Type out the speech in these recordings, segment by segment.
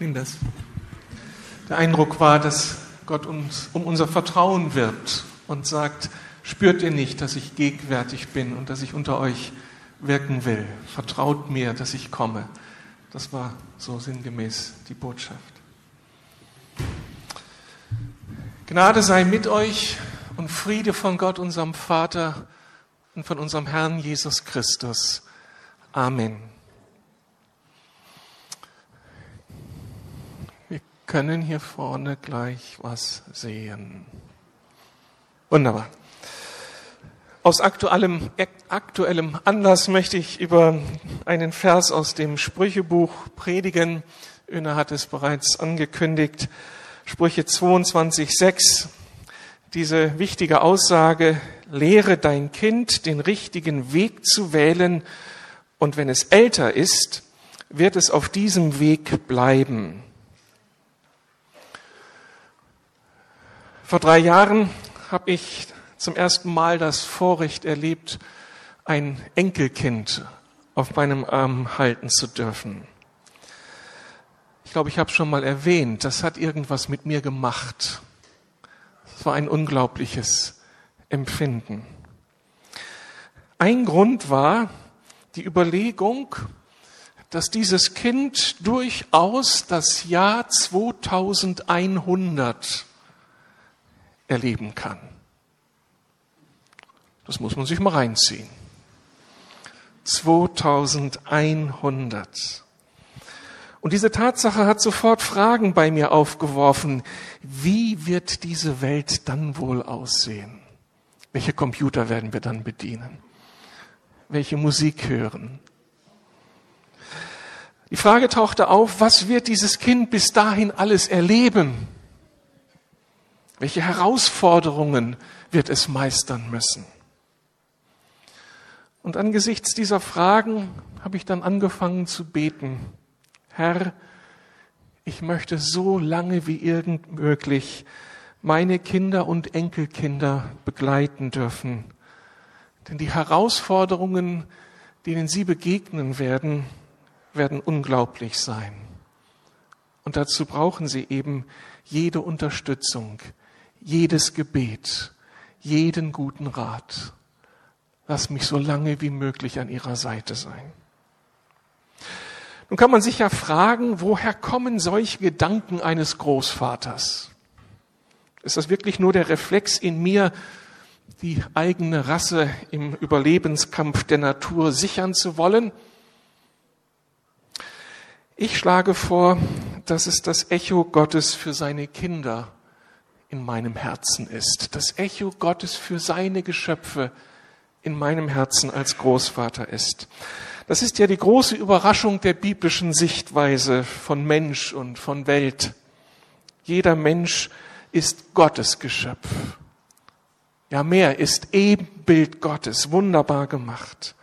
Nimm das. Der Eindruck war, dass Gott uns um unser Vertrauen wirbt und sagt, spürt ihr nicht, dass ich gegenwärtig bin und dass ich unter euch wirken will. Vertraut mir, dass ich komme. Das war so sinngemäß die Botschaft. Gnade sei mit euch und Friede von Gott, unserem Vater und von unserem Herrn Jesus Christus. Amen. Können hier vorne gleich was sehen. Wunderbar. Aus aktuellem, aktuellem Anlass möchte ich über einen Vers aus dem Sprüchebuch predigen. Öner hat es bereits angekündigt. Sprüche 22, 6. Diese wichtige Aussage, lehre dein Kind, den richtigen Weg zu wählen, und wenn es älter ist, wird es auf diesem Weg bleiben. Vor drei Jahren habe ich zum ersten Mal das Vorrecht erlebt, ein Enkelkind auf meinem Arm halten zu dürfen. Ich glaube, ich habe schon mal erwähnt, das hat irgendwas mit mir gemacht. Es war ein unglaubliches Empfinden. Ein Grund war die Überlegung, dass dieses Kind durchaus das Jahr 2100 erleben kann. Das muss man sich mal reinziehen. 2100. Und diese Tatsache hat sofort Fragen bei mir aufgeworfen. Wie wird diese Welt dann wohl aussehen? Welche Computer werden wir dann bedienen? Welche Musik hören? Die Frage tauchte auf, was wird dieses Kind bis dahin alles erleben? Welche Herausforderungen wird es meistern müssen? Und angesichts dieser Fragen habe ich dann angefangen zu beten. Herr, ich möchte so lange wie irgend möglich meine Kinder und Enkelkinder begleiten dürfen. Denn die Herausforderungen, denen sie begegnen werden, werden unglaublich sein. Und dazu brauchen sie eben jede Unterstützung, jedes Gebet, jeden guten Rat. Lass mich so lange wie möglich an ihrer Seite sein. Nun kann man sich ja fragen, woher kommen solche Gedanken eines Großvaters? Ist das wirklich nur der Reflex in mir, die eigene Rasse im Überlebenskampf der Natur sichern zu wollen? Ich schlage vor, dass es das Echo Gottes für seine Kinder in meinem Herzen ist, das Echo Gottes für seine Geschöpfe in meinem Herzen als Großvater ist. Das ist ja die große Überraschung der biblischen Sichtweise von Mensch und von Welt. Jeder Mensch ist Gottes Geschöpf. Ja, mehr ist Ebenbild Gottes, wunderbar gemacht.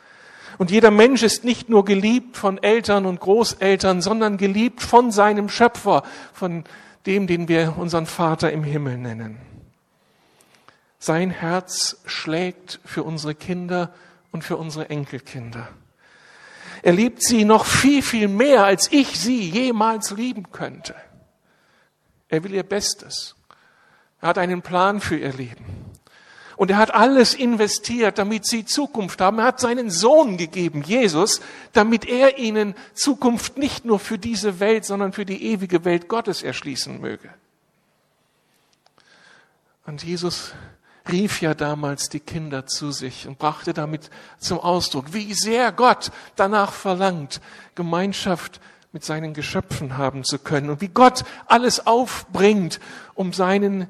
Und jeder Mensch ist nicht nur geliebt von Eltern und Großeltern, sondern geliebt von seinem Schöpfer, von dem, den wir unseren Vater im Himmel nennen. Sein Herz schlägt für unsere Kinder und für unsere Enkelkinder. Er liebt sie noch viel, viel mehr, als ich sie jemals lieben könnte. Er will ihr Bestes. Er hat einen Plan für ihr Leben. Und er hat alles investiert, damit sie Zukunft haben. Er hat seinen Sohn gegeben, Jesus, damit er ihnen Zukunft nicht nur für diese Welt, sondern für die ewige Welt Gottes erschließen möge. Und Jesus rief ja damals die Kinder zu sich und brachte damit zum Ausdruck, wie sehr Gott danach verlangt, Gemeinschaft mit seinen Geschöpfen haben zu können und wie Gott alles aufbringt, um seinen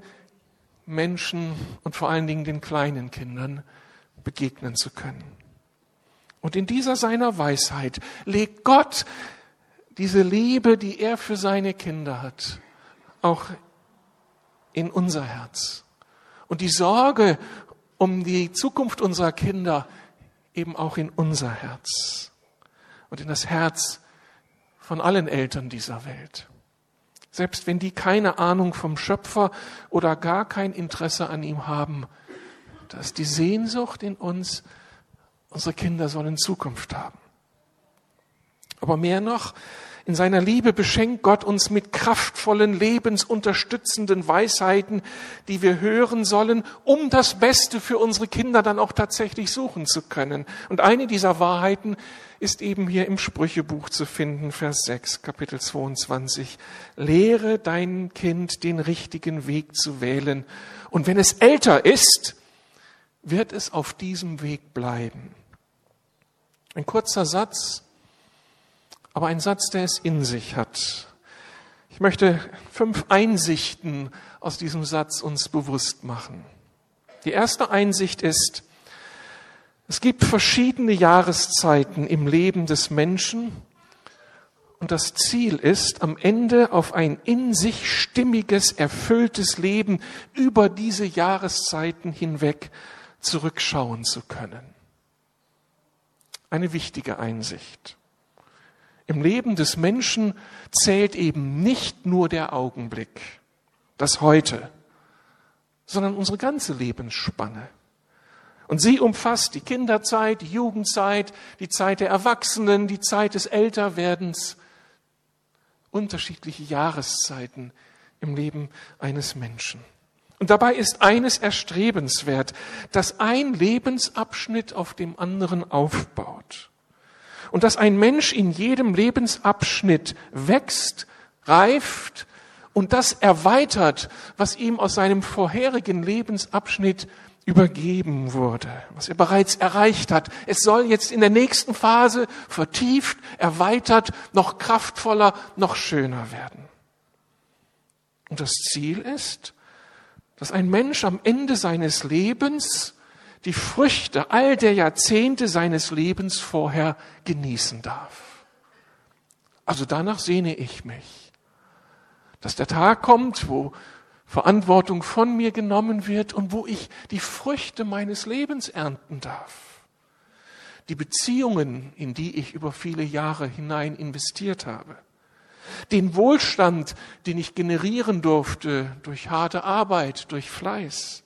Menschen und vor allen Dingen den kleinen Kindern begegnen zu können. Und in dieser seiner Weisheit legt Gott diese Liebe, die er für seine Kinder hat, auch in unser Herz und die Sorge um die Zukunft unserer Kinder eben auch in unser Herz und in das Herz von allen Eltern dieser Welt. Selbst wenn die keine Ahnung vom Schöpfer oder gar kein Interesse an ihm haben, da ist die Sehnsucht in uns, unsere Kinder sollen Zukunft haben. Aber mehr noch, In seiner Liebe beschenkt Gott uns mit kraftvollen, lebensunterstützenden Weisheiten, die wir hören sollen, um das Beste für unsere Kinder dann auch tatsächlich suchen zu können. Und eine dieser Wahrheiten ist eben hier im Sprüchebuch zu finden, Vers 6, Kapitel 22. Lehre dein Kind den richtigen Weg zu wählen. Und wenn es älter ist, wird es auf diesem Weg bleiben. Ein kurzer Satz, aber ein Satz, der es in sich hat. Ich möchte fünf Einsichten aus diesem Satz uns bewusst machen. Die erste Einsicht ist, es gibt verschiedene Jahreszeiten im Leben des Menschen und das Ziel ist, am Ende auf ein in sich stimmiges, erfülltes Leben über diese Jahreszeiten hinweg zurückschauen zu können. Eine wichtige Einsicht. Im Leben des Menschen zählt eben nicht nur der Augenblick, das Heute, sondern unsere ganze Lebensspanne. Und sie umfasst die Kinderzeit, die Jugendzeit, die Zeit der Erwachsenen, die Zeit des Älterwerdens, unterschiedliche Jahreszeiten im Leben eines Menschen. Und dabei ist eines erstrebenswert, dass ein Lebensabschnitt auf dem anderen aufbaut. Und dass ein Mensch in jedem Lebensabschnitt wächst, reift und das erweitert, was ihm aus seinem vorherigen Lebensabschnitt übergeben wurde, was er bereits erreicht hat. Es soll jetzt in der nächsten Phase vertieft, erweitert, noch kraftvoller, noch schöner werden. Und das Ziel ist, dass ein Mensch am Ende seines Lebens die Früchte all der Jahrzehnte seines Lebens vorher genießen darf. Also danach sehne ich mich, dass der Tag kommt, wo Verantwortung von mir genommen wird und wo ich die Früchte meines Lebens ernten darf. Die Beziehungen, in die ich über viele Jahre hinein investiert habe. Den Wohlstand, den ich generieren durfte durch harte Arbeit, durch Fleiß.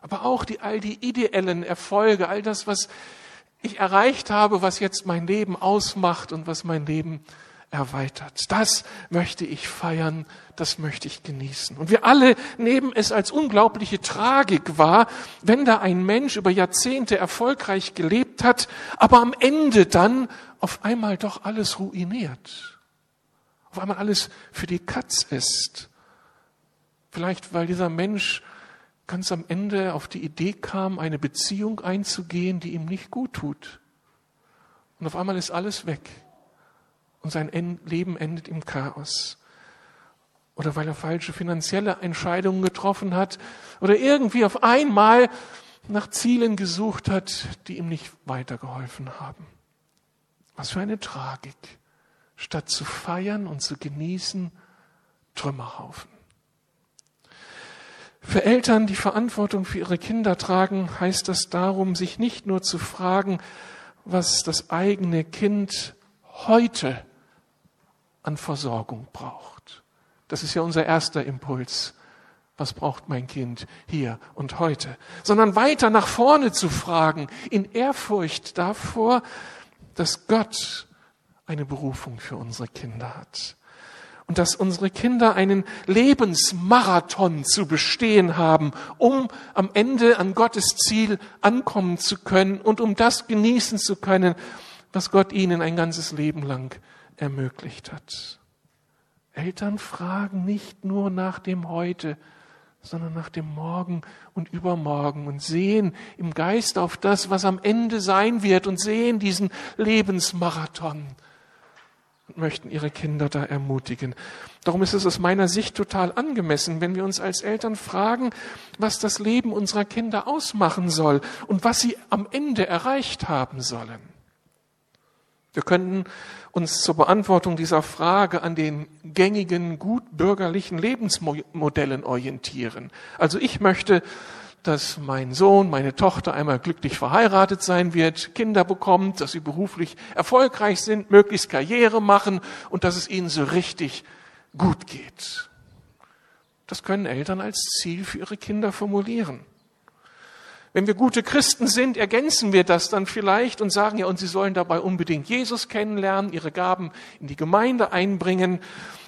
Aber auch die, all die ideellen Erfolge, all das, was ich erreicht habe, was jetzt mein Leben ausmacht und was mein Leben erweitert. Das möchte ich feiern, das möchte ich genießen. Und wir alle nehmen es als unglaubliche Tragik wahr, wenn da ein Mensch über Jahrzehnte erfolgreich gelebt hat, aber am Ende dann auf einmal doch alles ruiniert. Auf einmal alles für die Katz ist. Vielleicht weil dieser Mensch ganz am Ende auf die Idee kam, eine Beziehung einzugehen, die ihm nicht gut tut. Und auf einmal ist alles weg und sein Leben endet im Chaos. Oder weil er falsche finanzielle Entscheidungen getroffen hat oder irgendwie auf einmal nach Zielen gesucht hat, die ihm nicht weitergeholfen haben. Was für eine Tragik. Statt zu feiern und zu genießen, Trümmerhaufen. Für Eltern, die Verantwortung für ihre Kinder tragen, heißt das darum, sich nicht nur zu fragen, was das eigene Kind heute an Versorgung braucht. Das ist ja unser erster Impuls. Was braucht mein Kind hier und heute? Sondern weiter nach vorne zu fragen, in Ehrfurcht davor, dass Gott eine Berufung für unsere Kinder hat. Und dass unsere Kinder einen Lebensmarathon zu bestehen haben, um am Ende an Gottes Ziel ankommen zu können und um das genießen zu können, was Gott ihnen ein ganzes Leben lang ermöglicht hat. Eltern fragen nicht nur nach dem Heute, sondern nach dem Morgen und Übermorgen und sehen im Geist auf das, was am Ende sein wird und sehen diesen Lebensmarathon und möchten ihre Kinder da ermutigen. Darum ist es aus meiner Sicht total angemessen, wenn wir uns als Eltern fragen, was das Leben unserer Kinder ausmachen soll und was sie am Ende erreicht haben sollen. Wir könnten uns zur Beantwortung dieser Frage an den gängigen gutbürgerlichen Lebensmodellen orientieren. Also ich möchte, dass mein Sohn, meine Tochter einmal glücklich verheiratet sein wird, Kinder bekommt, dass sie beruflich erfolgreich sind, möglichst Karriere machen und dass es ihnen so richtig gut geht. Das können Eltern als Ziel für ihre Kinder formulieren. Wenn wir gute Christen sind, ergänzen wir das dann vielleicht und sagen ja, und sie sollen dabei unbedingt Jesus kennenlernen, ihre Gaben in die Gemeinde einbringen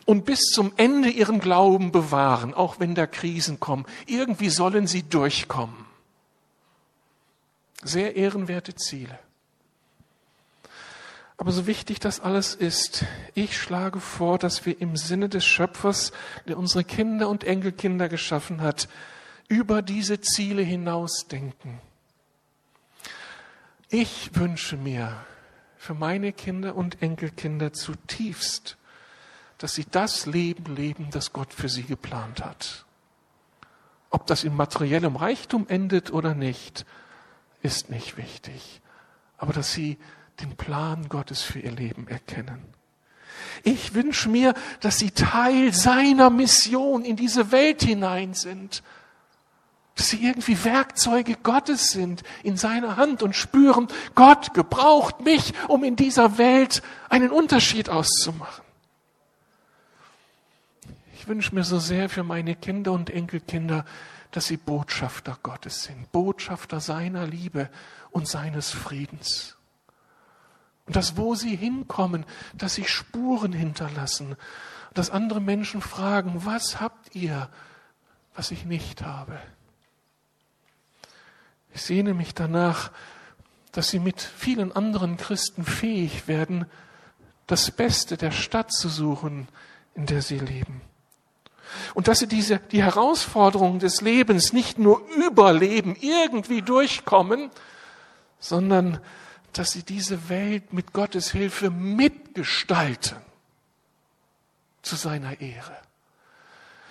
und bis zum Ende ihren Glauben bewahren, auch wenn da Krisen kommen. Irgendwie sollen sie durchkommen. Sehr ehrenwerte Ziele. Aber so wichtig das alles ist, ich schlage vor, dass wir im Sinne des Schöpfers, der unsere Kinder und Enkelkinder geschaffen hat, über diese Ziele hinaus denken. Ich wünsche mir für meine Kinder und Enkelkinder zutiefst, dass sie das Leben leben, das Gott für sie geplant hat. Ob das in materiellem Reichtum endet oder nicht, ist nicht wichtig. Aber dass sie den Plan Gottes für ihr Leben erkennen. Ich wünsche mir, dass sie Teil seiner Mission in diese Welt hinein sind. Dass sie irgendwie Werkzeuge Gottes sind in seiner Hand und spüren, Gott gebraucht mich, um in dieser Welt einen Unterschied auszumachen. Ich wünsche mir so sehr für meine Kinder und Enkelkinder, dass sie Botschafter Gottes sind, Botschafter seiner Liebe und seines Friedens. Und dass wo sie hinkommen, dass sie Spuren hinterlassen, dass andere Menschen fragen, was habt ihr, was ich nicht habe? Ich sehne mich danach, dass sie mit vielen anderen Christen fähig werden, das Beste der Stadt zu suchen, in der sie leben. Und dass sie diese, die Herausforderungen des Lebens nicht nur überleben, irgendwie durchkommen, sondern dass sie diese Welt mit Gottes Hilfe mitgestalten zu seiner Ehre.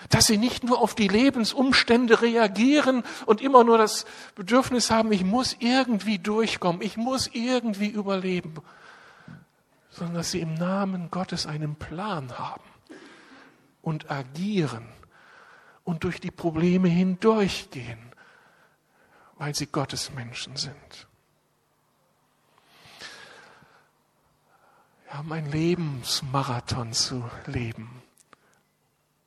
Dass sie nicht nur auf die Lebensumstände reagieren und immer nur das Bedürfnis haben, ich muss irgendwie durchkommen, ich muss irgendwie überleben, sondern dass sie im Namen Gottes einen Plan haben und agieren und durch die Probleme hindurchgehen, weil sie Gottes Menschen sind. Wir haben einen Lebensmarathon zu leben.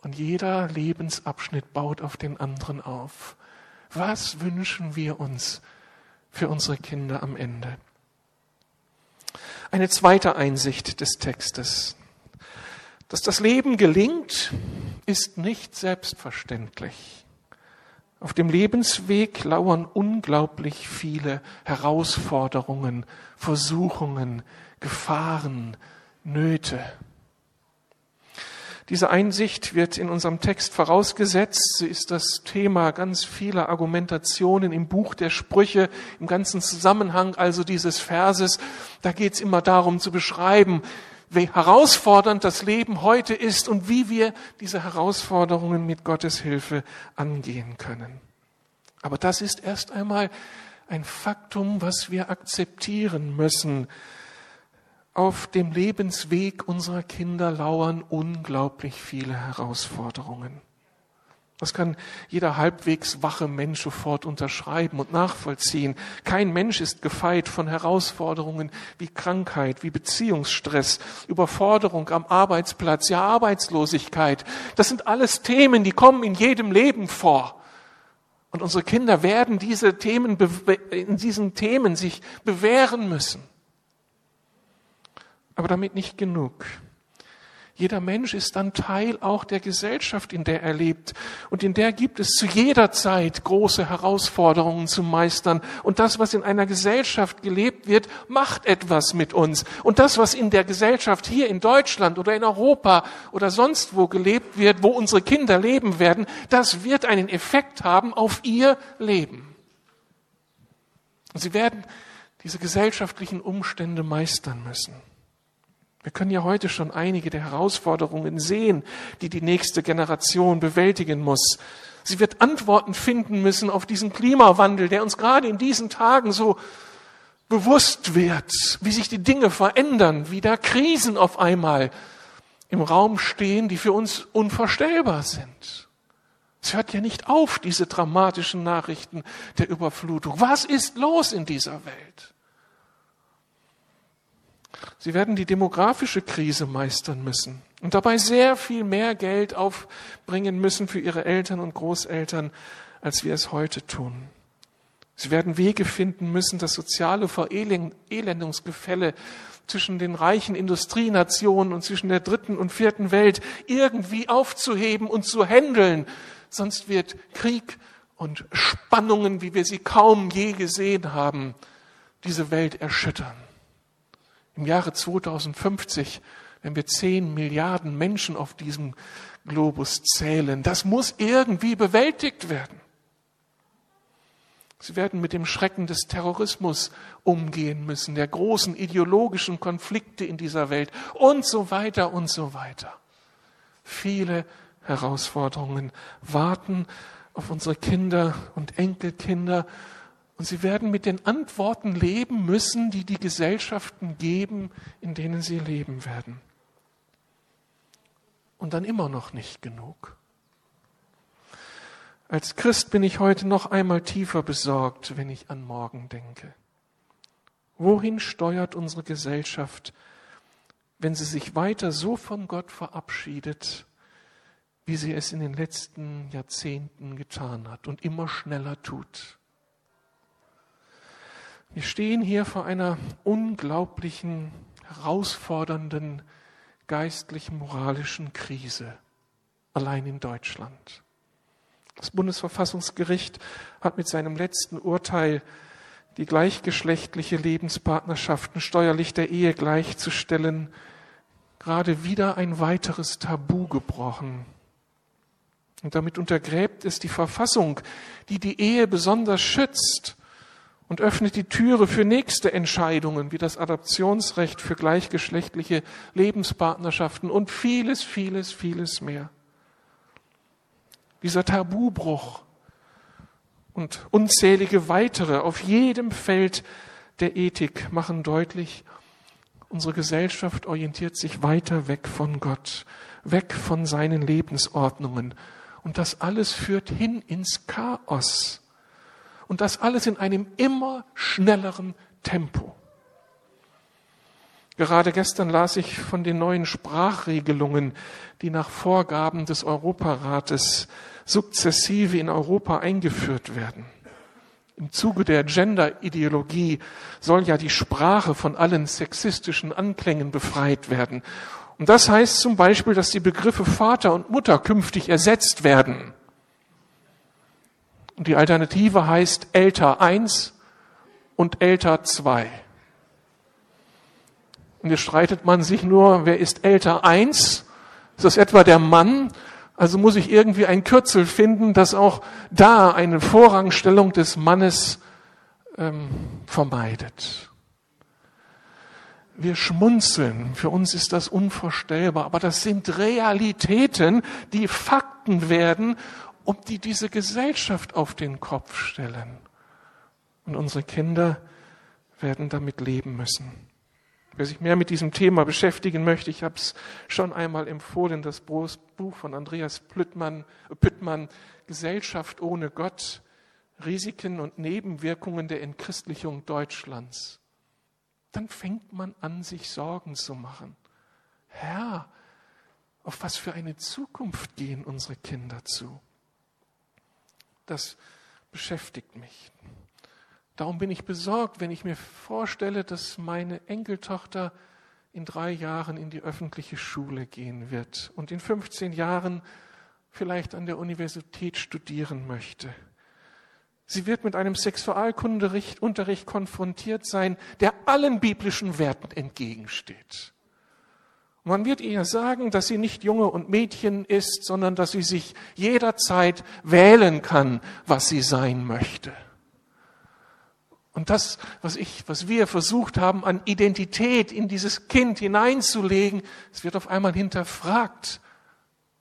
Und jeder Lebensabschnitt baut auf den anderen auf. Was wünschen wir uns für unsere Kinder am Ende? Eine zweite Einsicht des Textes. Dass das Leben gelingt, ist nicht selbstverständlich. Auf dem Lebensweg lauern unglaublich viele Herausforderungen, Versuchungen, Gefahren, Nöte. Diese Einsicht wird in unserem Text vorausgesetzt. Sie ist das Thema ganz vieler Argumentationen im Buch der Sprüche, im ganzen Zusammenhang also dieses Verses. Da geht es immer darum zu beschreiben, wie herausfordernd das Leben heute ist und wie wir diese Herausforderungen mit Gottes Hilfe angehen können. Aber das ist erst einmal ein Faktum, was wir akzeptieren müssen. Auf dem Lebensweg unserer Kinder lauern unglaublich viele Herausforderungen. Das kann jeder halbwegs wache Mensch sofort unterschreiben und nachvollziehen. Kein Mensch ist gefeit von Herausforderungen wie Krankheit, wie Beziehungsstress, Überforderung am Arbeitsplatz, ja Arbeitslosigkeit. Das sind alles Themen, die kommen in jedem Leben vor. Und unsere Kinder werden diese Themen, in diesen Themen sich bewähren müssen. Aber damit nicht genug. Jeder Mensch ist dann Teil auch der Gesellschaft, in der er lebt. Und in der gibt es zu jeder Zeit große Herausforderungen zu meistern. Und das, was in einer Gesellschaft gelebt wird, macht etwas mit uns. Und das, was in der Gesellschaft hier in Deutschland oder in Europa oder sonst wo gelebt wird, wo unsere Kinder leben werden, das wird einen Effekt haben auf ihr Leben. Und sie werden diese gesellschaftlichen Umstände meistern müssen. Wir können ja heute schon einige der Herausforderungen sehen, die die nächste Generation bewältigen muss. Sie wird Antworten finden müssen auf diesen Klimawandel, der uns gerade in diesen Tagen so bewusst wird, wie sich die Dinge verändern, wie da Krisen auf einmal im Raum stehen, die für uns unvorstellbar sind. Es hört ja nicht auf, diese dramatischen Nachrichten der Überflutung. Was ist los in dieser Welt? Sie werden die demografische Krise meistern müssen und dabei sehr viel mehr Geld aufbringen müssen für ihre Eltern und Großeltern, als wir es heute tun. Sie werden Wege finden müssen, das soziale Verelendungsgefälle zwischen den reichen Industrienationen und zwischen der dritten und vierten Welt irgendwie aufzuheben und zu handeln. Sonst wird Krieg und Spannungen, wie wir sie kaum je gesehen haben, diese Welt erschüttern. Im Jahre 2050, wenn wir zehn Milliarden Menschen auf diesem Globus zählen, das muss irgendwie bewältigt werden. Sie werden mit dem Schrecken des Terrorismus umgehen müssen, der großen ideologischen Konflikte in dieser Welt und so weiter und so weiter. Viele Herausforderungen warten auf unsere Kinder und Enkelkinder und sie werden mit den Antworten leben müssen, die die Gesellschaften geben, in denen sie leben werden. Und dann immer noch nicht genug. Als Christ bin ich heute noch einmal tiefer besorgt, wenn ich an morgen denke. Wohin steuert unsere Gesellschaft, wenn sie sich weiter so von Gott verabschiedet, wie sie es in den letzten Jahrzehnten getan hat und immer schneller tut? Wir stehen hier vor einer unglaublichen, herausfordernden geistlich-moralischen Krise, allein in Deutschland. Das Bundesverfassungsgericht hat mit seinem letzten Urteil die gleichgeschlechtliche Lebenspartnerschaften steuerlich der Ehe gleichzustellen, gerade wieder ein weiteres Tabu gebrochen. Und damit untergräbt es die Verfassung, die die Ehe besonders schützt und öffnet die Türe für nächste Entscheidungen wie das Adoptionsrecht für gleichgeschlechtliche Lebenspartnerschaften und vieles, vieles, vieles mehr. Dieser Tabubruch und unzählige weitere auf jedem Feld der Ethik machen deutlich, unsere Gesellschaft orientiert sich weiter weg von Gott, weg von seinen Lebensordnungen. Und das alles führt hin ins Chaos. Und das alles in einem immer schnelleren Tempo. Gerade gestern las ich von den neuen Sprachregelungen, die nach Vorgaben des Europarates sukzessive in Europa eingeführt werden. Im Zuge der Gender-Ideologie soll ja die Sprache von allen sexistischen Anklängen befreit werden. Und das heißt zum Beispiel, dass die Begriffe Vater und Mutter künftig ersetzt werden. Und die Alternative heißt älter eins und älter zwei. Und jetzt streitet man sich nur, wer ist älter eins? Ist das etwa der Mann also muss ich irgendwie ein Kürzel finden, das auch da eine Vorrangstellung des Mannes ähm, vermeidet. Wir schmunzeln, für uns ist das unvorstellbar, aber das sind Realitäten, die Fakten werden und die diese Gesellschaft auf den Kopf stellen. Und unsere Kinder werden damit leben müssen. Wer sich mehr mit diesem Thema beschäftigen möchte, ich habe es schon einmal empfohlen, das Buch von Andreas Püttmann, Püttmann, Gesellschaft ohne Gott, Risiken und Nebenwirkungen der Entchristlichung Deutschlands. Dann fängt man an, sich Sorgen zu machen. Herr, auf was für eine Zukunft gehen unsere Kinder zu? Das beschäftigt mich. Darum bin ich besorgt, wenn ich mir vorstelle, dass meine Enkeltochter in drei Jahren in die öffentliche Schule gehen wird und in 15 Jahren vielleicht an der Universität studieren möchte. Sie wird mit einem Sexualkundeunterricht konfrontiert sein, der allen biblischen Werten entgegensteht. Man wird ihr sagen, dass sie nicht Junge und Mädchen ist, sondern dass sie sich jederzeit wählen kann, was sie sein möchte. Und das, was ich, was wir versucht haben, an Identität in dieses Kind hineinzulegen, es wird auf einmal hinterfragt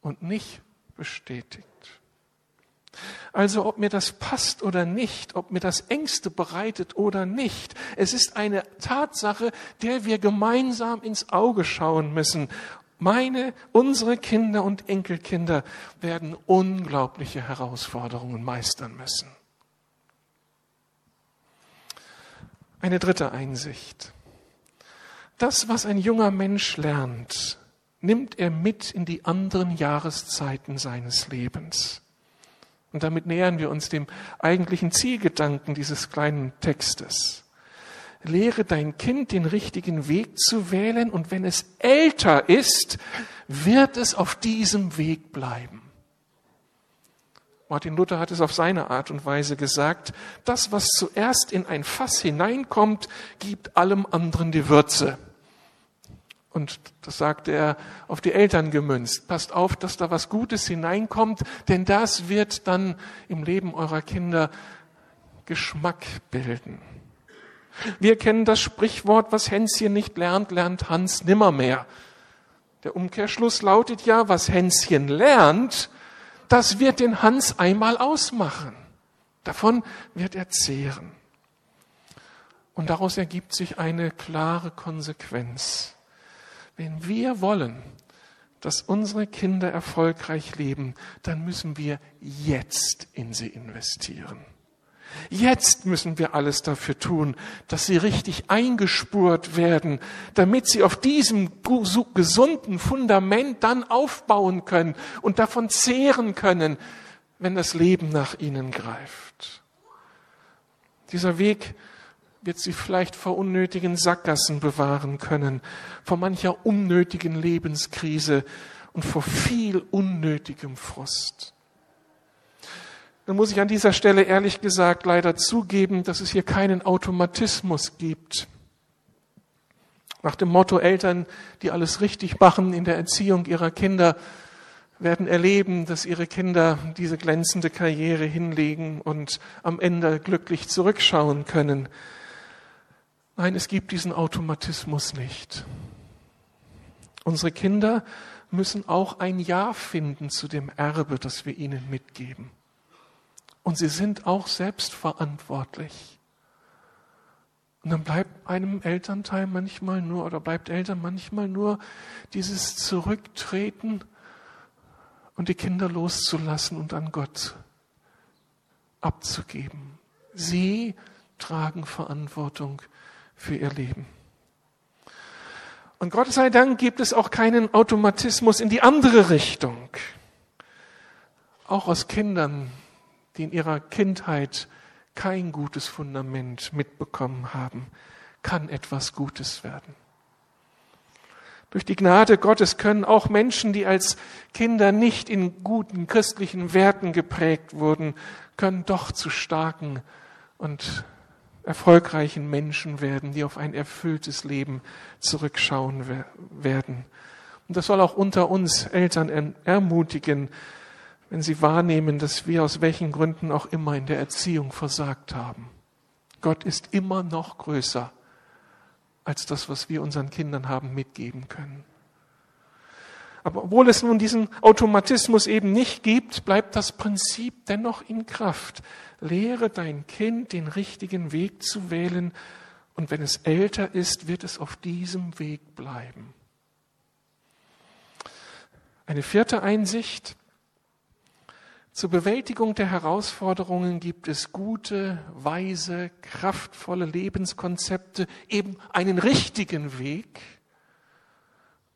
und nicht bestätigt. Also ob mir das passt oder nicht, ob mir das Ängste bereitet oder nicht, es ist eine Tatsache, der wir gemeinsam ins Auge schauen müssen. Meine, unsere Kinder und Enkelkinder werden unglaubliche Herausforderungen meistern müssen. Eine dritte Einsicht. Das, was ein junger Mensch lernt, nimmt er mit in die anderen Jahreszeiten seines Lebens. Und damit nähern wir uns dem eigentlichen Zielgedanken dieses kleinen Textes. Lehre dein Kind den richtigen Weg zu wählen und wenn es älter ist, wird es auf diesem Weg bleiben. Martin Luther hat es auf seine Art und Weise gesagt, das, was zuerst in ein Fass hineinkommt, gibt allem anderen die Würze. Und das sagte er auf die Eltern gemünzt. Passt auf, dass da was Gutes hineinkommt, denn das wird dann im Leben eurer Kinder Geschmack bilden. Wir kennen das Sprichwort, was Hänschen nicht lernt, lernt Hans nimmermehr. Der Umkehrschluss lautet ja, was Hänschen lernt, das wird den Hans einmal ausmachen. Davon wird er zehren. Und daraus ergibt sich eine klare Konsequenz. Wenn wir wollen, dass unsere Kinder erfolgreich leben, dann müssen wir jetzt in sie investieren. Jetzt müssen wir alles dafür tun, dass sie richtig eingespurt werden, damit sie auf diesem gesunden Fundament dann aufbauen können und davon zehren können, wenn das Leben nach ihnen greift. Dieser Weg wird sie vielleicht vor unnötigen Sackgassen bewahren können, vor mancher unnötigen Lebenskrise und vor viel unnötigem Frust dann muss ich an dieser Stelle ehrlich gesagt leider zugeben, dass es hier keinen Automatismus gibt. Nach dem Motto Eltern, die alles richtig machen in der Erziehung ihrer Kinder, werden erleben, dass ihre Kinder diese glänzende Karriere hinlegen und am Ende glücklich zurückschauen können. Nein, es gibt diesen Automatismus nicht. Unsere Kinder müssen auch ein Ja finden zu dem Erbe, das wir ihnen mitgeben. Und sie sind auch selbst verantwortlich. Und dann bleibt einem Elternteil manchmal nur oder bleibt Eltern manchmal nur dieses Zurücktreten und die Kinder loszulassen und an Gott abzugeben. Sie tragen Verantwortung für ihr Leben. Und Gott sei Dank gibt es auch keinen Automatismus in die andere Richtung. Auch aus Kindern die in ihrer Kindheit kein gutes Fundament mitbekommen haben, kann etwas Gutes werden. Durch die Gnade Gottes können auch Menschen, die als Kinder nicht in guten christlichen Werten geprägt wurden, können doch zu starken und erfolgreichen Menschen werden, die auf ein erfülltes Leben zurückschauen werden. Und das soll auch unter uns Eltern ermutigen, wenn sie wahrnehmen, dass wir aus welchen Gründen auch immer in der Erziehung versagt haben. Gott ist immer noch größer als das, was wir unseren Kindern haben mitgeben können. Aber obwohl es nun diesen Automatismus eben nicht gibt, bleibt das Prinzip dennoch in Kraft. Lehre dein Kind, den richtigen Weg zu wählen, und wenn es älter ist, wird es auf diesem Weg bleiben. Eine vierte Einsicht, zur Bewältigung der Herausforderungen gibt es gute, weise, kraftvolle Lebenskonzepte, eben einen richtigen Weg.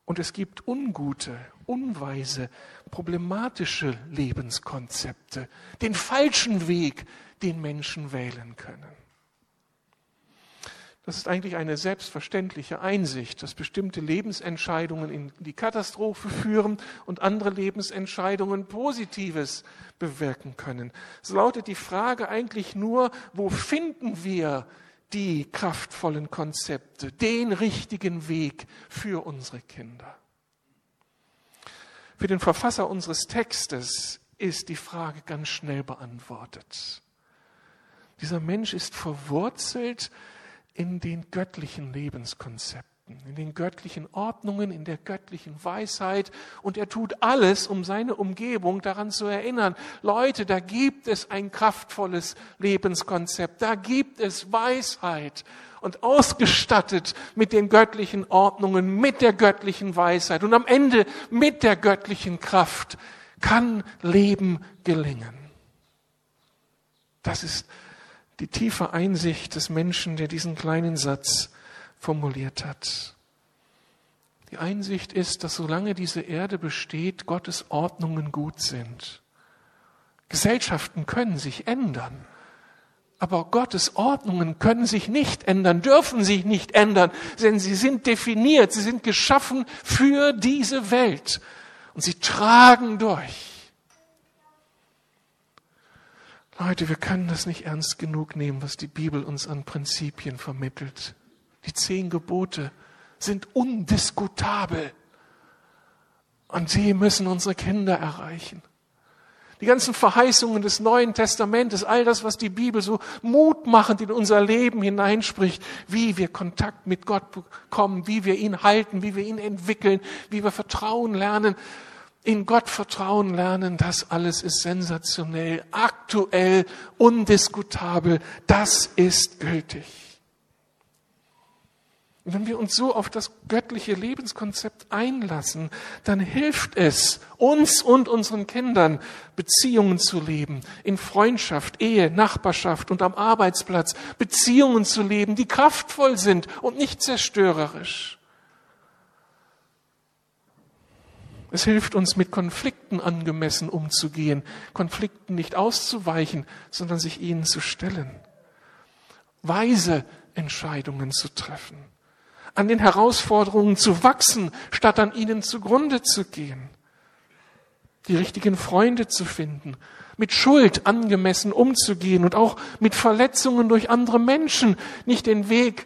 Und es gibt ungute, unweise, problematische Lebenskonzepte, den falschen Weg, den Menschen wählen können. Das ist eigentlich eine selbstverständliche Einsicht, dass bestimmte Lebensentscheidungen in die Katastrophe führen und andere Lebensentscheidungen Positives bewirken können. Es lautet die Frage eigentlich nur, wo finden wir die kraftvollen Konzepte, den richtigen Weg für unsere Kinder? Für den Verfasser unseres Textes ist die Frage ganz schnell beantwortet. Dieser Mensch ist verwurzelt in den göttlichen Lebenskonzepten, in den göttlichen Ordnungen, in der göttlichen Weisheit. Und er tut alles, um seine Umgebung daran zu erinnern. Leute, da gibt es ein kraftvolles Lebenskonzept, da gibt es Weisheit. Und ausgestattet mit den göttlichen Ordnungen, mit der göttlichen Weisheit und am Ende mit der göttlichen Kraft kann Leben gelingen. Das ist die tiefe Einsicht des Menschen, der diesen kleinen Satz formuliert hat. Die Einsicht ist, dass solange diese Erde besteht, Gottes Ordnungen gut sind. Gesellschaften können sich ändern. Aber Gottes Ordnungen können sich nicht ändern, dürfen sich nicht ändern, denn sie sind definiert, sie sind geschaffen für diese Welt und sie tragen durch. Leute, wir können das nicht ernst genug nehmen, was die Bibel uns an Prinzipien vermittelt. Die zehn Gebote sind undiskutabel und sie müssen unsere Kinder erreichen. Die ganzen Verheißungen des Neuen Testamentes, all das, was die Bibel so mutmachend in unser Leben hineinspricht, wie wir Kontakt mit Gott bekommen, wie wir ihn halten, wie wir ihn entwickeln, wie wir Vertrauen lernen, in Gott Vertrauen lernen, das alles ist sensationell, aktuell, undiskutabel, das ist gültig. Wenn wir uns so auf das göttliche Lebenskonzept einlassen, dann hilft es uns und unseren Kindern, Beziehungen zu leben, in Freundschaft, Ehe, Nachbarschaft und am Arbeitsplatz, Beziehungen zu leben, die kraftvoll sind und nicht zerstörerisch. Es hilft uns, mit Konflikten angemessen umzugehen, Konflikten nicht auszuweichen, sondern sich ihnen zu stellen, weise Entscheidungen zu treffen an den Herausforderungen zu wachsen, statt an ihnen zugrunde zu gehen. Die richtigen Freunde zu finden, mit Schuld angemessen umzugehen und auch mit Verletzungen durch andere Menschen, nicht den Weg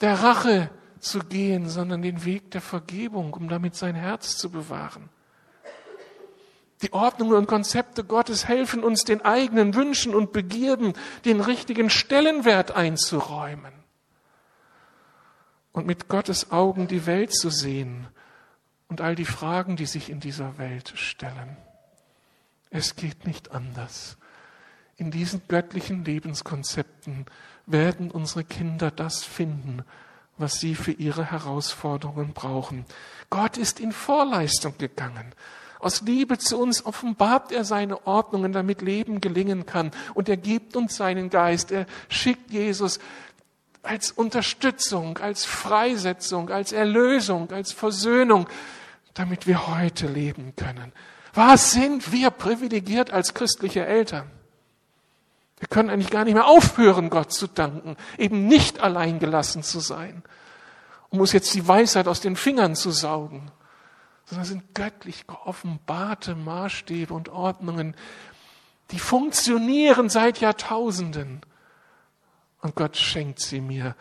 der Rache zu gehen, sondern den Weg der Vergebung, um damit sein Herz zu bewahren. Die Ordnungen und Konzepte Gottes helfen uns, den eigenen Wünschen und Begierden den richtigen Stellenwert einzuräumen und mit Gottes Augen die Welt zu sehen und all die Fragen, die sich in dieser Welt stellen. Es geht nicht anders. In diesen göttlichen Lebenskonzepten werden unsere Kinder das finden, was sie für ihre Herausforderungen brauchen. Gott ist in Vorleistung gegangen. Aus Liebe zu uns offenbart er seine Ordnungen, damit Leben gelingen kann. Und er gibt uns seinen Geist. Er schickt Jesus als Unterstützung, als Freisetzung, als Erlösung, als Versöhnung, damit wir heute leben können. Was sind wir privilegiert als christliche Eltern? Wir können eigentlich gar nicht mehr aufhören, Gott zu danken, eben nicht allein gelassen zu sein, um uns jetzt die Weisheit aus den Fingern zu saugen, sondern sind göttlich geoffenbarte Maßstäbe und Ordnungen, die funktionieren seit Jahrtausenden und Gott schenkt sie mir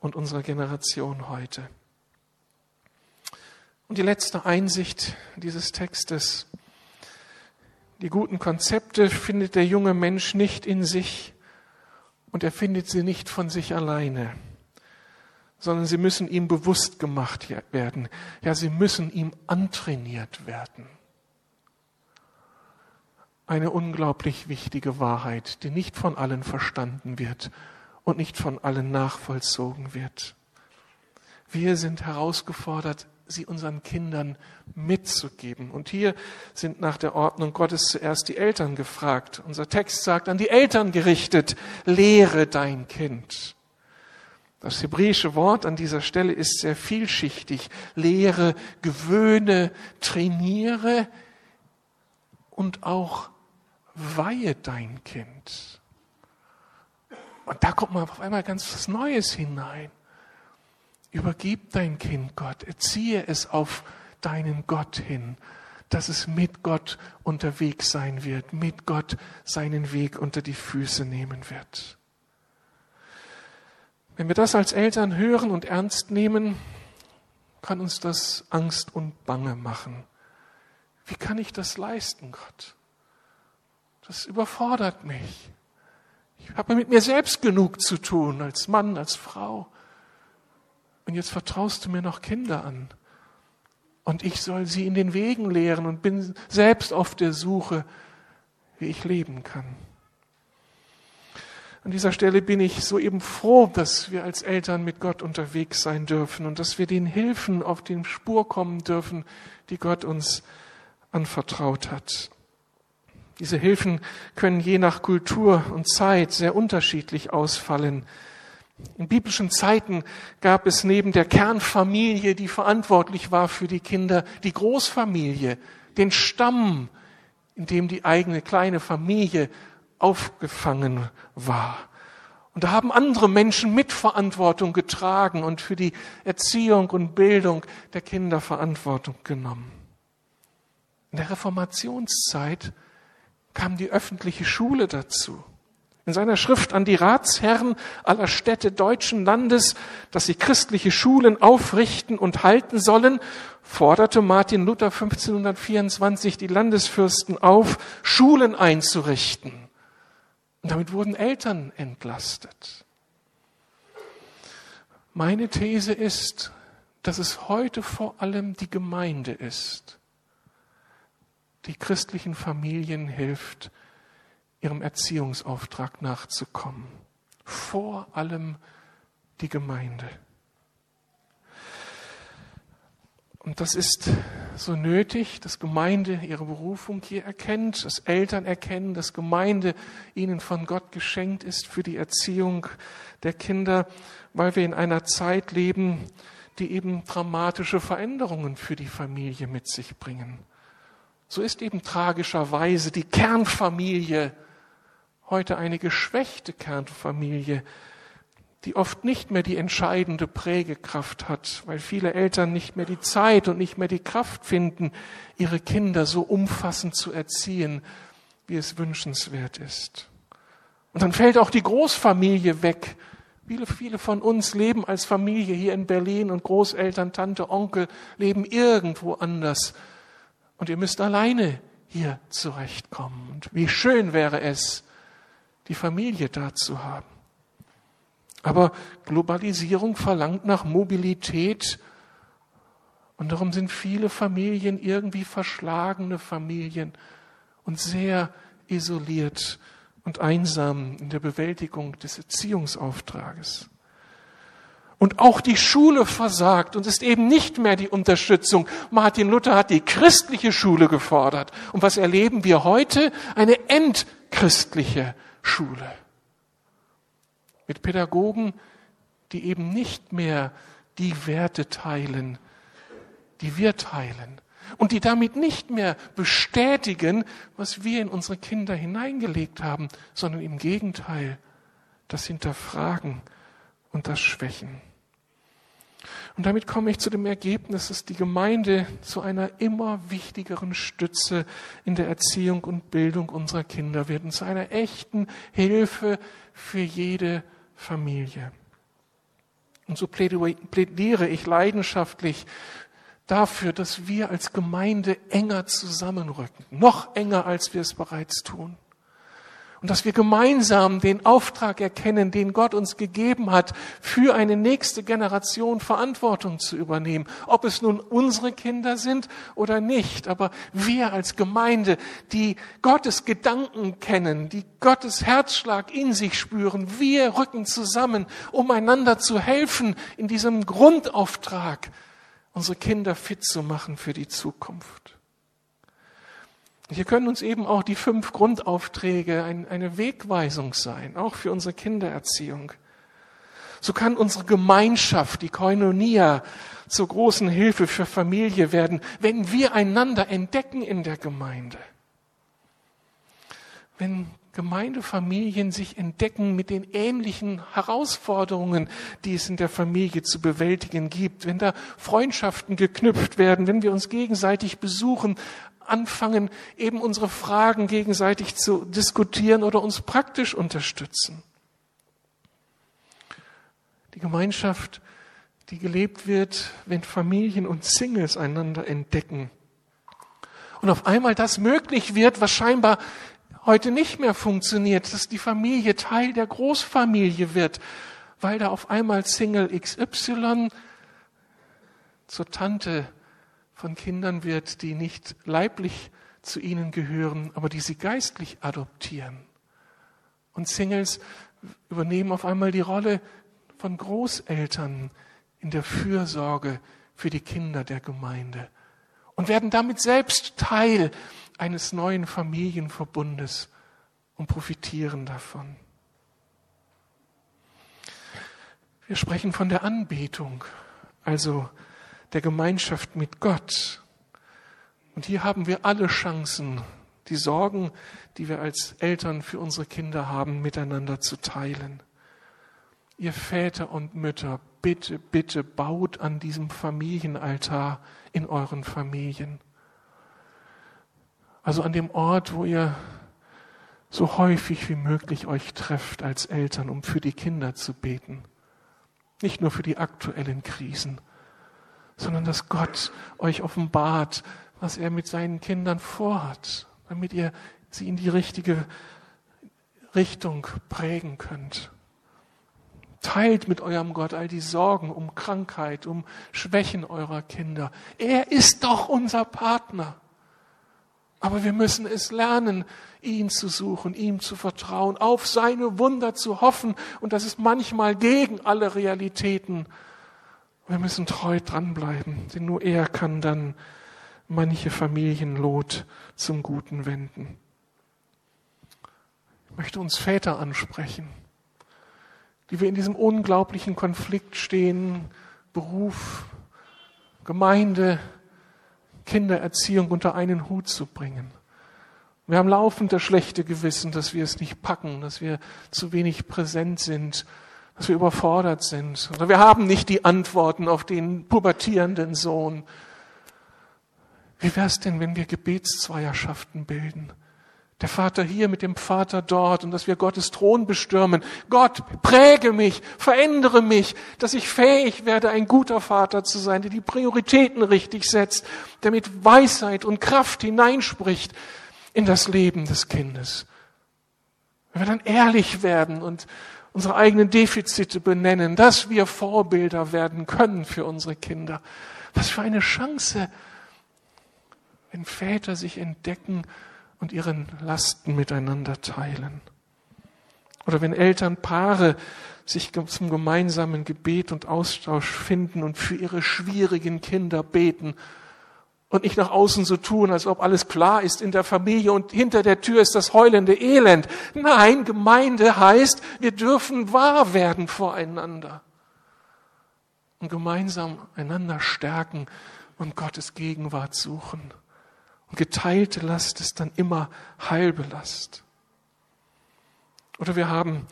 und unserer Generation heute. Und die letzte Einsicht dieses Textes. Die guten Konzepte findet der junge Mensch nicht in sich und er findet sie nicht von sich alleine, sondern sie müssen ihm bewusst gemacht werden. Ja, sie müssen ihm antrainiert werden. Eine unglaublich wichtige Wahrheit, die nicht von allen verstanden wird und nicht von allen nachvollzogen wird. Wir sind herausgefordert, sie unseren Kindern mitzugeben. Und hier sind nach der Ordnung Gottes zuerst die Eltern gefragt. Unser Text sagt an die Eltern gerichtet, lehre dein Kind. Das hebräische Wort an dieser Stelle ist sehr vielschichtig. Lehre, gewöhne, trainiere und auch weihe dein Kind. Und da kommt man auf einmal ganz was Neues hinein. Übergib dein Kind Gott, erziehe es auf deinen Gott hin, dass es mit Gott unterwegs sein wird, mit Gott seinen Weg unter die Füße nehmen wird. Wenn wir das als Eltern hören und ernst nehmen, kann uns das Angst und Bange machen. Wie kann ich das leisten, Gott? Das überfordert mich. Ich habe mit mir selbst genug zu tun, als Mann, als Frau. Und jetzt vertraust du mir noch Kinder an. Und ich soll sie in den Wegen lehren und bin selbst auf der Suche, wie ich leben kann. An dieser Stelle bin ich so eben froh, dass wir als Eltern mit Gott unterwegs sein dürfen und dass wir den Hilfen auf den Spur kommen dürfen, die Gott uns anvertraut hat. Diese Hilfen können je nach Kultur und Zeit sehr unterschiedlich ausfallen. In biblischen Zeiten gab es neben der Kernfamilie, die verantwortlich war für die Kinder, die Großfamilie, den Stamm, in dem die eigene kleine Familie aufgefangen war. Und da haben andere Menschen Mitverantwortung getragen und für die Erziehung und Bildung der Kinder Verantwortung genommen. In der Reformationszeit kam die öffentliche Schule dazu. In seiner Schrift an die Ratsherren aller Städte deutschen Landes, dass sie christliche Schulen aufrichten und halten sollen, forderte Martin Luther 1524 die Landesfürsten auf, Schulen einzurichten. Und damit wurden Eltern entlastet. Meine These ist, dass es heute vor allem die Gemeinde ist, die christlichen Familien hilft, ihrem Erziehungsauftrag nachzukommen. Vor allem die Gemeinde. Und das ist so nötig, dass Gemeinde ihre Berufung hier erkennt, dass Eltern erkennen, dass Gemeinde ihnen von Gott geschenkt ist für die Erziehung der Kinder, weil wir in einer Zeit leben, die eben dramatische Veränderungen für die Familie mit sich bringen. So ist eben tragischerweise die Kernfamilie heute eine geschwächte Kernfamilie, die oft nicht mehr die entscheidende Prägekraft hat, weil viele Eltern nicht mehr die Zeit und nicht mehr die Kraft finden, ihre Kinder so umfassend zu erziehen, wie es wünschenswert ist. Und dann fällt auch die Großfamilie weg. Viele, viele von uns leben als Familie hier in Berlin und Großeltern, Tante, Onkel leben irgendwo anders. Und ihr müsst alleine hier zurechtkommen. Und wie schön wäre es, die Familie da zu haben. Aber Globalisierung verlangt nach Mobilität und darum sind viele Familien irgendwie verschlagene Familien und sehr isoliert und einsam in der Bewältigung des Erziehungsauftrages. Und auch die Schule versagt und ist eben nicht mehr die Unterstützung. Martin Luther hat die christliche Schule gefordert. Und was erleben wir heute? Eine entchristliche Schule. Mit Pädagogen, die eben nicht mehr die Werte teilen, die wir teilen. Und die damit nicht mehr bestätigen, was wir in unsere Kinder hineingelegt haben, sondern im Gegenteil das Hinterfragen und das Schwächen. Und damit komme ich zu dem Ergebnis, dass die Gemeinde zu einer immer wichtigeren Stütze in der Erziehung und Bildung unserer Kinder wird und zu einer echten Hilfe für jede Familie. Und so plädiere ich leidenschaftlich dafür, dass wir als Gemeinde enger zusammenrücken, noch enger, als wir es bereits tun und dass wir gemeinsam den Auftrag erkennen, den Gott uns gegeben hat, für eine nächste Generation Verantwortung zu übernehmen. Ob es nun unsere Kinder sind oder nicht, aber wir als Gemeinde, die Gottes Gedanken kennen, die Gottes Herzschlag in sich spüren, wir rücken zusammen, um einander zu helfen in diesem Grundauftrag, unsere Kinder fit zu machen für die Zukunft. Hier können uns eben auch die fünf Grundaufträge eine Wegweisung sein, auch für unsere Kindererziehung. So kann unsere Gemeinschaft, die Koinonia, zur großen Hilfe für Familie werden, wenn wir einander entdecken in der Gemeinde. Wenn Gemeindefamilien sich entdecken mit den ähnlichen Herausforderungen, die es in der Familie zu bewältigen gibt, wenn da Freundschaften geknüpft werden, wenn wir uns gegenseitig besuchen, anfangen, eben unsere Fragen gegenseitig zu diskutieren oder uns praktisch unterstützen. Die Gemeinschaft, die gelebt wird, wenn Familien und Singles einander entdecken. Und auf einmal das möglich wird, was scheinbar heute nicht mehr funktioniert, dass die Familie Teil der Großfamilie wird, weil da auf einmal Single XY zur Tante von Kindern wird, die nicht leiblich zu ihnen gehören, aber die sie geistlich adoptieren. Und Singles übernehmen auf einmal die Rolle von Großeltern in der Fürsorge für die Kinder der Gemeinde und werden damit selbst Teil eines neuen Familienverbundes und profitieren davon. Wir sprechen von der Anbetung, also der Gemeinschaft mit Gott. Und hier haben wir alle Chancen, die Sorgen, die wir als Eltern für unsere Kinder haben, miteinander zu teilen. Ihr Väter und Mütter, bitte, bitte baut an diesem Familienaltar in euren Familien. Also an dem Ort, wo ihr so häufig wie möglich euch trefft als Eltern, um für die Kinder zu beten. Nicht nur für die aktuellen Krisen, sondern dass Gott euch offenbart, was er mit seinen Kindern vorhat, damit ihr sie in die richtige Richtung prägen könnt. Teilt mit eurem Gott all die Sorgen um Krankheit, um Schwächen eurer Kinder. Er ist doch unser Partner. Aber wir müssen es lernen, ihn zu suchen, ihm zu vertrauen, auf seine Wunder zu hoffen. Und das ist manchmal gegen alle Realitäten. Wir müssen treu dranbleiben, denn nur er kann dann manche Familienlot zum Guten wenden. Ich möchte uns Väter ansprechen die wir in diesem unglaublichen Konflikt stehen, Beruf, Gemeinde, Kindererziehung unter einen Hut zu bringen. Wir haben laufend das schlechte Gewissen, dass wir es nicht packen, dass wir zu wenig präsent sind, dass wir überfordert sind. Oder wir haben nicht die Antworten auf den pubertierenden Sohn. Wie wäre es denn, wenn wir Gebetszweierschaften bilden? Der Vater hier mit dem Vater dort und dass wir Gottes Thron bestürmen. Gott, präge mich, verändere mich, dass ich fähig werde, ein guter Vater zu sein, der die Prioritäten richtig setzt, der mit Weisheit und Kraft hineinspricht in das Leben des Kindes. Wenn wir dann ehrlich werden und unsere eigenen Defizite benennen, dass wir Vorbilder werden können für unsere Kinder. Was für eine Chance, wenn Väter sich entdecken, und ihren Lasten miteinander teilen. Oder wenn Elternpaare sich zum gemeinsamen Gebet und Austausch finden und für ihre schwierigen Kinder beten und nicht nach außen so tun, als ob alles klar ist in der Familie und hinter der Tür ist das heulende Elend. Nein, Gemeinde heißt, wir dürfen wahr werden voreinander und gemeinsam einander stärken und Gottes Gegenwart suchen. Und geteilte Last ist dann immer halbe Last. Oder wir haben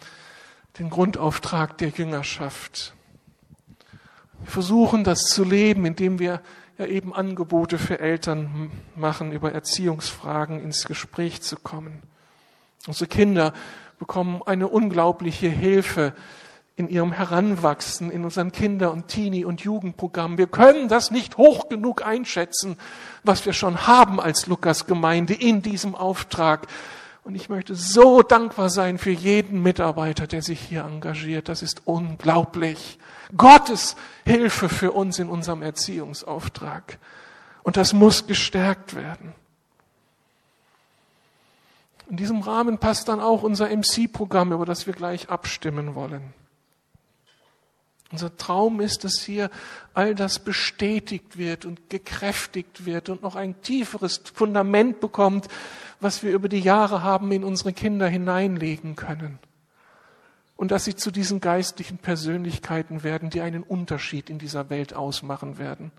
den Grundauftrag der Jüngerschaft. Wir versuchen das zu leben, indem wir ja eben Angebote für Eltern machen, über Erziehungsfragen ins Gespräch zu kommen. Unsere Kinder bekommen eine unglaubliche Hilfe in ihrem Heranwachsen, in unseren Kinder- und Teenie- und Jugendprogrammen. Wir können das nicht hoch genug einschätzen, was wir schon haben als Lukas-Gemeinde in diesem Auftrag. Und ich möchte so dankbar sein für jeden Mitarbeiter, der sich hier engagiert. Das ist unglaublich. Gottes Hilfe für uns in unserem Erziehungsauftrag. Und das muss gestärkt werden. In diesem Rahmen passt dann auch unser MC-Programm, über das wir gleich abstimmen wollen. Unser Traum ist, dass hier all das bestätigt wird und gekräftigt wird und noch ein tieferes Fundament bekommt, was wir über die Jahre haben in unsere Kinder hineinlegen können. Und dass sie zu diesen geistlichen Persönlichkeiten werden, die einen Unterschied in dieser Welt ausmachen werden.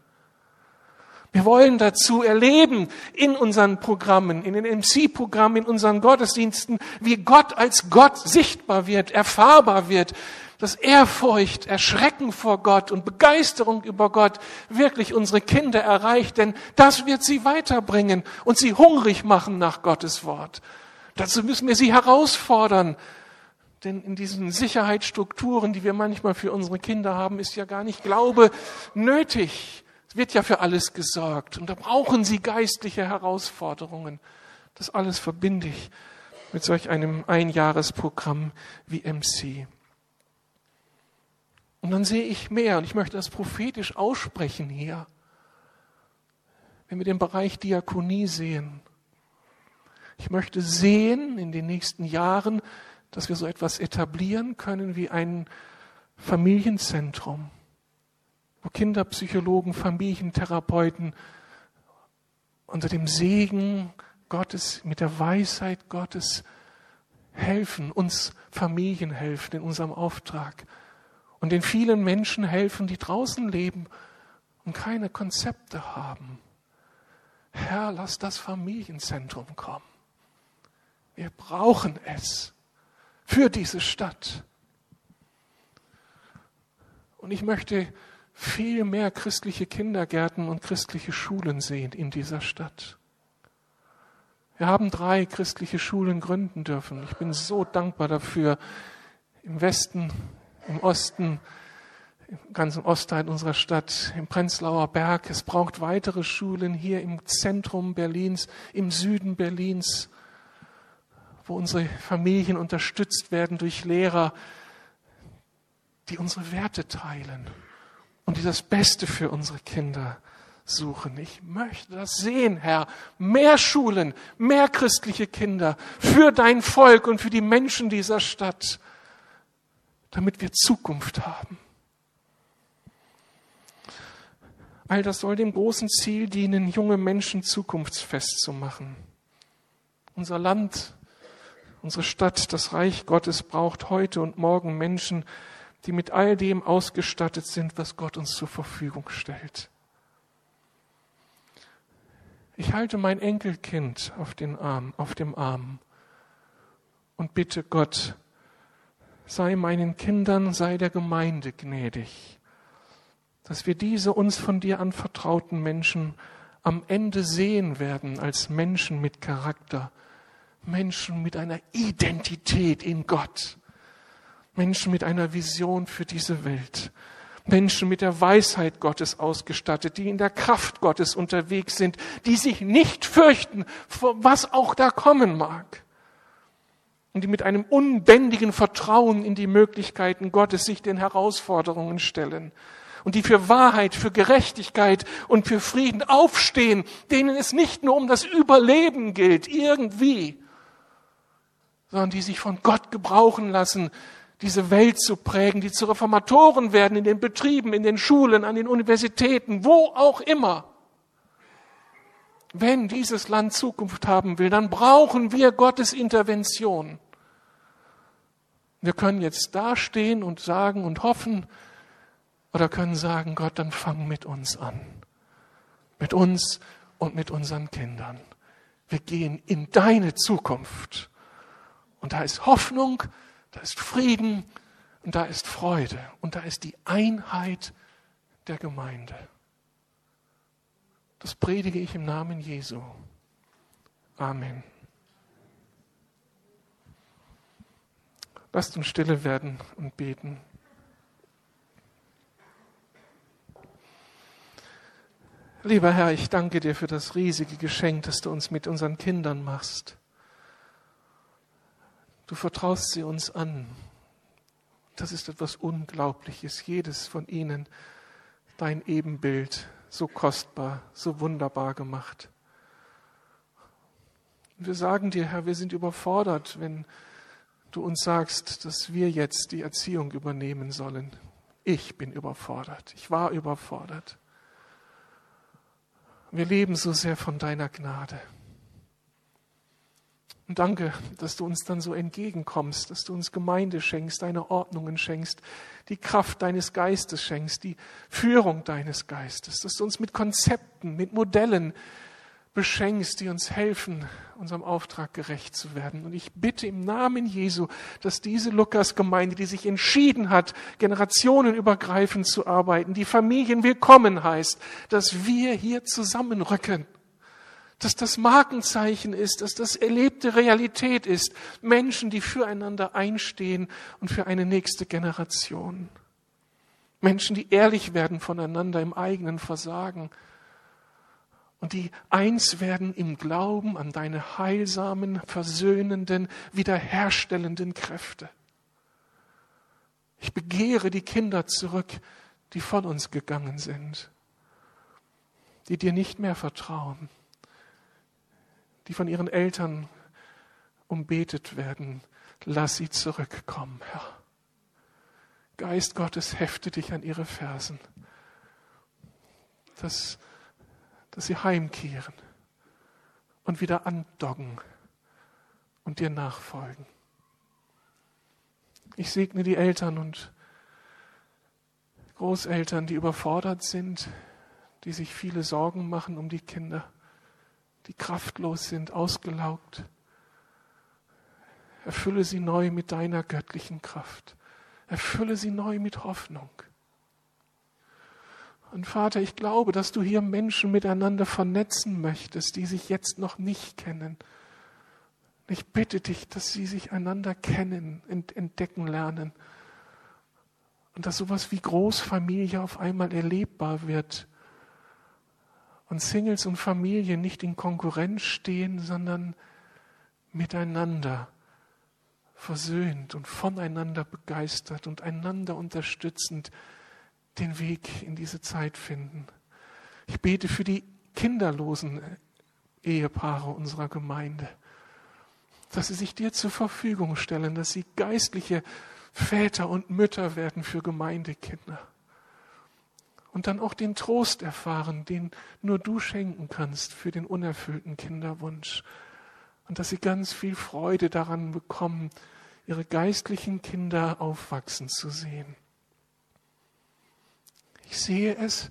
Wir wollen dazu erleben in unseren Programmen, in den MC-Programmen, in unseren Gottesdiensten, wie Gott als Gott sichtbar wird, erfahrbar wird, dass Ehrfurcht, Erschrecken vor Gott und Begeisterung über Gott wirklich unsere Kinder erreicht, denn das wird sie weiterbringen und sie hungrig machen nach Gottes Wort. Dazu müssen wir sie herausfordern, denn in diesen Sicherheitsstrukturen, die wir manchmal für unsere Kinder haben, ist ja gar nicht Glaube nötig. Es wird ja für alles gesorgt und da brauchen sie geistliche Herausforderungen. Das alles verbinde ich mit solch einem Einjahresprogramm wie MC. Und dann sehe ich mehr und ich möchte das prophetisch aussprechen hier. Wenn wir den Bereich Diakonie sehen. Ich möchte sehen in den nächsten Jahren, dass wir so etwas etablieren können wie ein Familienzentrum, wo Kinderpsychologen, Familientherapeuten unter dem Segen Gottes, mit der Weisheit Gottes helfen, uns Familien helfen in unserem Auftrag und den vielen Menschen helfen, die draußen leben und keine Konzepte haben. Herr, lass das Familienzentrum kommen. Wir brauchen es für diese Stadt. Und ich möchte viel mehr christliche Kindergärten und christliche Schulen sehen in dieser Stadt. Wir haben drei christliche Schulen gründen dürfen. Ich bin so dankbar dafür. Im Westen, im Osten, im ganzen Ostteil unserer Stadt, im Prenzlauer Berg. Es braucht weitere Schulen hier im Zentrum Berlins, im Süden Berlins, wo unsere Familien unterstützt werden durch Lehrer, die unsere Werte teilen und die das Beste für unsere Kinder suchen. Ich möchte das sehen, Herr. Mehr Schulen, mehr christliche Kinder für dein Volk und für die Menschen dieser Stadt, damit wir Zukunft haben. All das soll dem großen Ziel dienen, junge Menschen zukunftsfest zu machen. Unser Land, unsere Stadt, das Reich Gottes braucht heute und morgen Menschen, die mit all dem ausgestattet sind, was Gott uns zur Verfügung stellt. Ich halte mein Enkelkind auf den Arm, auf dem Arm und bitte Gott, sei meinen Kindern, sei der Gemeinde gnädig, dass wir diese uns von dir anvertrauten Menschen am Ende sehen werden als Menschen mit Charakter, Menschen mit einer Identität in Gott, Menschen mit einer Vision für diese Welt. Menschen mit der Weisheit Gottes ausgestattet, die in der Kraft Gottes unterwegs sind, die sich nicht fürchten, was auch da kommen mag. Und die mit einem unbändigen Vertrauen in die Möglichkeiten Gottes sich den Herausforderungen stellen. Und die für Wahrheit, für Gerechtigkeit und für Frieden aufstehen, denen es nicht nur um das Überleben gilt, irgendwie, sondern die sich von Gott gebrauchen lassen, diese Welt zu prägen, die zu Reformatoren werden in den Betrieben, in den Schulen, an den Universitäten, wo auch immer. Wenn dieses Land Zukunft haben will, dann brauchen wir Gottes Intervention. Wir können jetzt dastehen und sagen und hoffen oder können sagen, Gott, dann fang mit uns an. Mit uns und mit unseren Kindern. Wir gehen in deine Zukunft. Und da ist Hoffnung, da ist Frieden und da ist Freude und da ist die Einheit der Gemeinde. Das predige ich im Namen Jesu. Amen. Lasst uns stille werden und beten. Lieber Herr, ich danke dir für das riesige Geschenk, das du uns mit unseren Kindern machst. Du vertraust sie uns an. Das ist etwas Unglaubliches. Jedes von ihnen, dein Ebenbild, so kostbar, so wunderbar gemacht. Wir sagen dir, Herr, wir sind überfordert, wenn du uns sagst, dass wir jetzt die Erziehung übernehmen sollen. Ich bin überfordert. Ich war überfordert. Wir leben so sehr von deiner Gnade. Und danke, dass du uns dann so entgegenkommst, dass du uns Gemeinde schenkst, deine Ordnungen schenkst, die Kraft deines Geistes schenkst, die Führung deines Geistes, dass du uns mit Konzepten, mit Modellen beschenkst, die uns helfen, unserem Auftrag gerecht zu werden. Und ich bitte im Namen Jesu, dass diese Lukas-Gemeinde, die sich entschieden hat, generationenübergreifend zu arbeiten, die Familien willkommen heißt, dass wir hier zusammenrücken dass das Markenzeichen ist, dass das erlebte Realität ist. Menschen, die füreinander einstehen und für eine nächste Generation. Menschen, die ehrlich werden voneinander im eigenen Versagen und die eins werden im Glauben an deine heilsamen, versöhnenden, wiederherstellenden Kräfte. Ich begehre die Kinder zurück, die von uns gegangen sind, die dir nicht mehr vertrauen die von ihren Eltern umbetet werden, lass sie zurückkommen, Herr. Geist Gottes, hefte dich an ihre Fersen, dass, dass sie heimkehren und wieder andoggen und dir nachfolgen. Ich segne die Eltern und Großeltern, die überfordert sind, die sich viele Sorgen machen um die Kinder die kraftlos sind, ausgelaugt. Erfülle sie neu mit deiner göttlichen Kraft. Erfülle sie neu mit Hoffnung. Und Vater, ich glaube, dass du hier Menschen miteinander vernetzen möchtest, die sich jetzt noch nicht kennen. Ich bitte dich, dass sie sich einander kennen, entdecken lernen. Und dass sowas wie Großfamilie auf einmal erlebbar wird. Und Singles und Familien nicht in Konkurrenz stehen, sondern miteinander versöhnt und voneinander begeistert und einander unterstützend den Weg in diese Zeit finden. Ich bete für die kinderlosen Ehepaare unserer Gemeinde, dass sie sich dir zur Verfügung stellen, dass sie geistliche Väter und Mütter werden für Gemeindekinder. Und dann auch den Trost erfahren, den nur du schenken kannst für den unerfüllten Kinderwunsch. Und dass sie ganz viel Freude daran bekommen, ihre geistlichen Kinder aufwachsen zu sehen. Ich sehe es,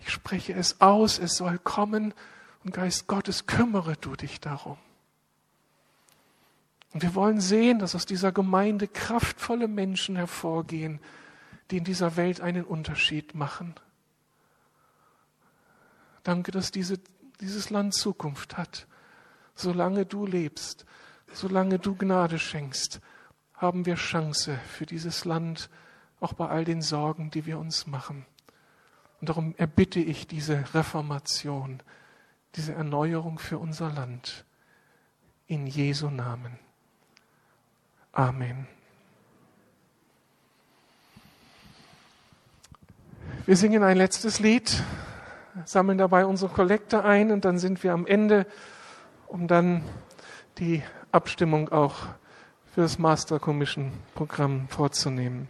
ich spreche es aus, es soll kommen und Geist Gottes, kümmere du dich darum. Und wir wollen sehen, dass aus dieser Gemeinde kraftvolle Menschen hervorgehen, die in dieser Welt einen Unterschied machen. Danke, dass diese, dieses Land Zukunft hat. Solange du lebst, solange du Gnade schenkst, haben wir Chance für dieses Land, auch bei all den Sorgen, die wir uns machen. Und darum erbitte ich diese Reformation, diese Erneuerung für unser Land. In Jesu Namen. Amen. Wir singen ein letztes Lied, sammeln dabei unsere Kollekte ein und dann sind wir am Ende, um dann die Abstimmung auch für das Master Commission Programm vorzunehmen.